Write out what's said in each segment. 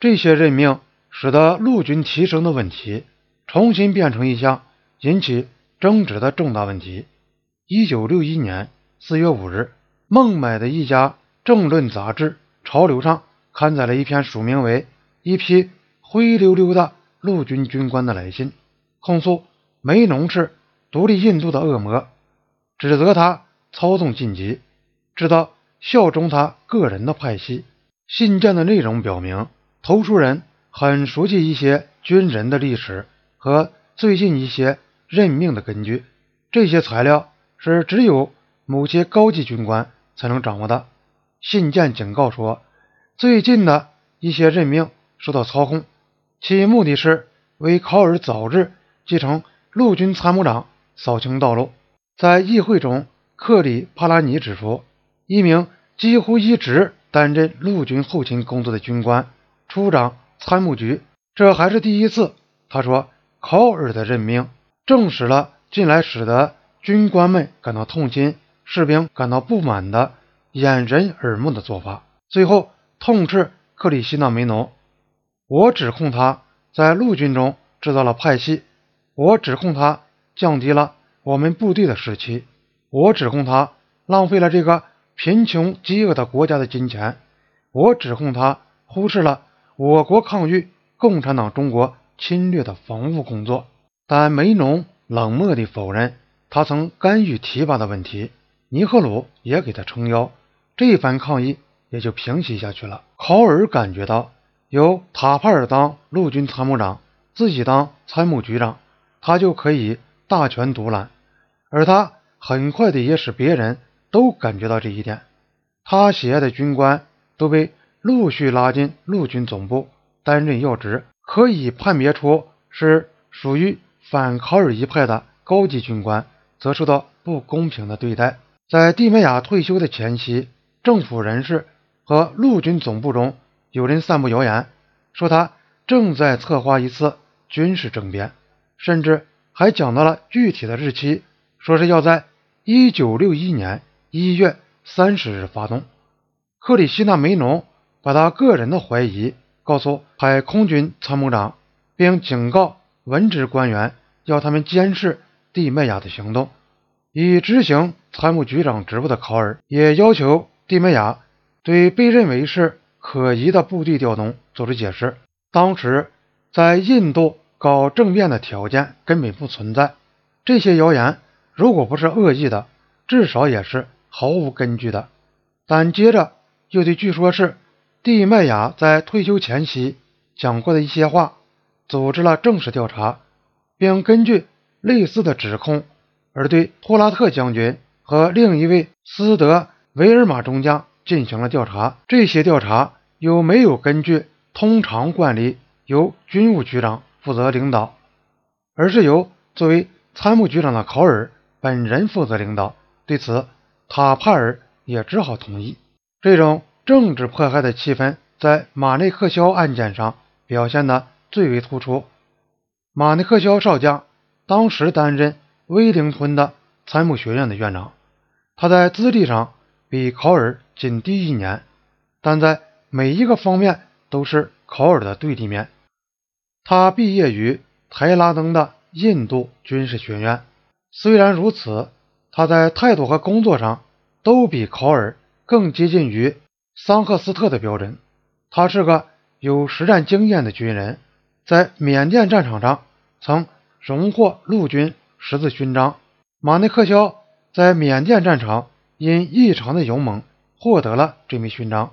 这些任命使得陆军提升的问题重新变成一项引起争执的重大问题。一九六一年四月五日，孟买的一家政论杂志《潮流》上刊载了一篇署名为“一批灰溜溜的陆军军官”的来信，控诉梅农是独立印度的恶魔，指责他操纵晋级，直到效忠他个人的派系。信件的内容表明。投书人很熟悉一些军人的历史和最近一些任命的根据，这些材料是只有某些高级军官才能掌握的。信件警告说，最近的一些任命受到操控，其目的是为考尔早日继承陆军参谋长扫清道路。在议会中，克里帕拉尼指出，一名几乎一直担任陆军后勤工作的军官。处长参谋局，这还是第一次。他说，考尔的任命证实了近来使得军官们感到痛心、士兵感到不满的掩人耳目的做法。最后，痛斥克里希纳梅农：“我指控他在陆军中制造了派系，我指控他降低了我们部队的士气，我指控他浪费了这个贫穷饥饿的国家的金钱，我指控他忽视了。”我国抗拒共产党中国侵略的防务工作，但梅农冷漠地否认他曾干预提拔的问题。尼赫鲁也给他撑腰，这番抗议也就平息下去了。考尔感觉到由塔帕尔当陆军参谋长，自己当参谋局长，他就可以大权独揽，而他很快的也使别人都感觉到这一点。他喜爱的军官都被。陆续拉进陆军总部担任要职，可以判别出是属于反考尔一派的高级军官，则受到不公平的对待。在蒂梅亚退休的前夕，政府人士和陆军总部中有人散布谣言，说他正在策划一次军事政变，甚至还讲到了具体的日期，说是要在1961年1月30日发动。克里希那梅农。把他个人的怀疑告诉海空军参谋长，并警告文职官员，要他们监视蒂麦亚的行动。已执行参谋局长职务的考尔也要求蒂麦亚对被认为是可疑的部队调动做出解释。当时在印度搞政变的条件根本不存在，这些谣言如果不是恶意的，至少也是毫无根据的。但接着又对据说是。蒂麦亚在退休前夕讲过的一些话，组织了正式调查，并根据类似的指控而对托拉特将军和另一位斯德维尔玛中将进行了调查。这些调查有没有根据通常惯例由军务局长负责领导，而是由作为参谋局长的考尔本人负责领导。对此，塔帕尔也只好同意这种。政治迫害的气氛在马内克肖案件上表现的最为突出。马内克肖少将当时担任威灵顿的参谋学院的院长，他在资历上比考尔仅低一年，但在每一个方面都是考尔的对立面。他毕业于台拉登的印度军事学院，虽然如此，他在态度和工作上都比考尔更接近于。桑赫斯特的标准，他是个有实战经验的军人，在缅甸战场上曾荣获陆军十字勋章。马内克肖在缅甸战场因异常的勇猛获得了这枚勋章。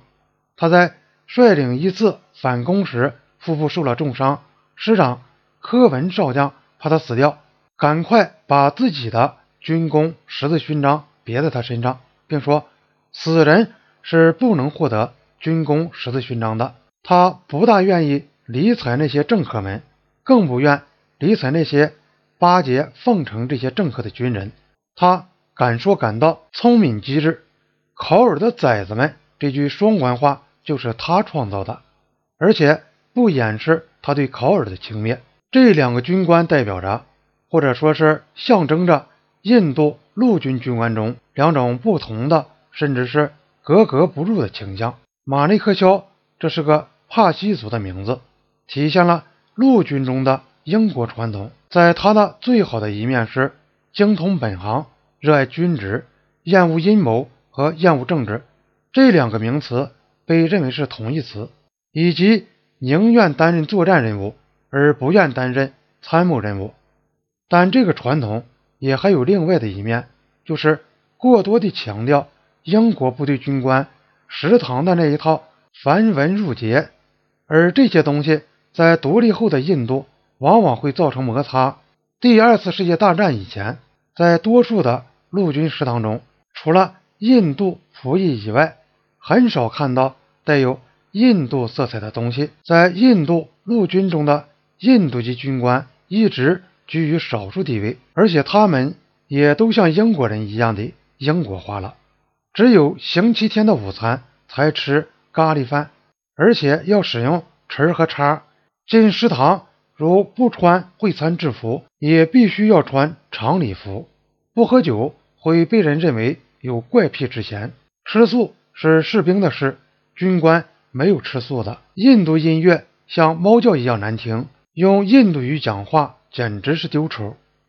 他在率领一次反攻时，腹部受了重伤。师长科文少将怕他死掉，赶快把自己的军功十字勋章别在他身上，并说：“死人。”是不能获得军功十字勋章的。他不大愿意理睬那些政客们，更不愿理睬那些巴结奉承这些政客的军人。他敢说敢道，聪明机智。考尔的崽子们这句双关话就是他创造的，而且不掩饰他对考尔的轻蔑。这两个军官代表着，或者说是象征着印度陆军军官中两种不同的，甚至是。格格不入的倾向。马内克肖这是个帕西族的名字，体现了陆军中的英国传统。在他的最好的一面是精通本行，热爱军职，厌恶阴谋和厌恶政治。这两个名词被认为是同义词，以及宁愿担任作战任务而不愿担任参谋任务。但这个传统也还有另外的一面，就是过多的强调英国部队军官食堂的那一套繁文缛节，而这些东西在独立后的印度往往会造成摩擦。第二次世界大战以前，在多数的陆军食堂中，除了印度服役以外，很少看到带有印度色彩的东西。在印度陆军中的印度籍军官一直。居于少数地位，而且他们也都像英国人一样的英国化了。只有星期天的午餐才吃咖喱饭，而且要使用匙和叉。进食堂如不穿会餐制服，也必须要穿长礼服。不喝酒会被人认为有怪癖之嫌。吃素是士兵的事，军官没有吃素的。印度音乐像猫叫一样难听，用印度语讲话。简直是丢丑。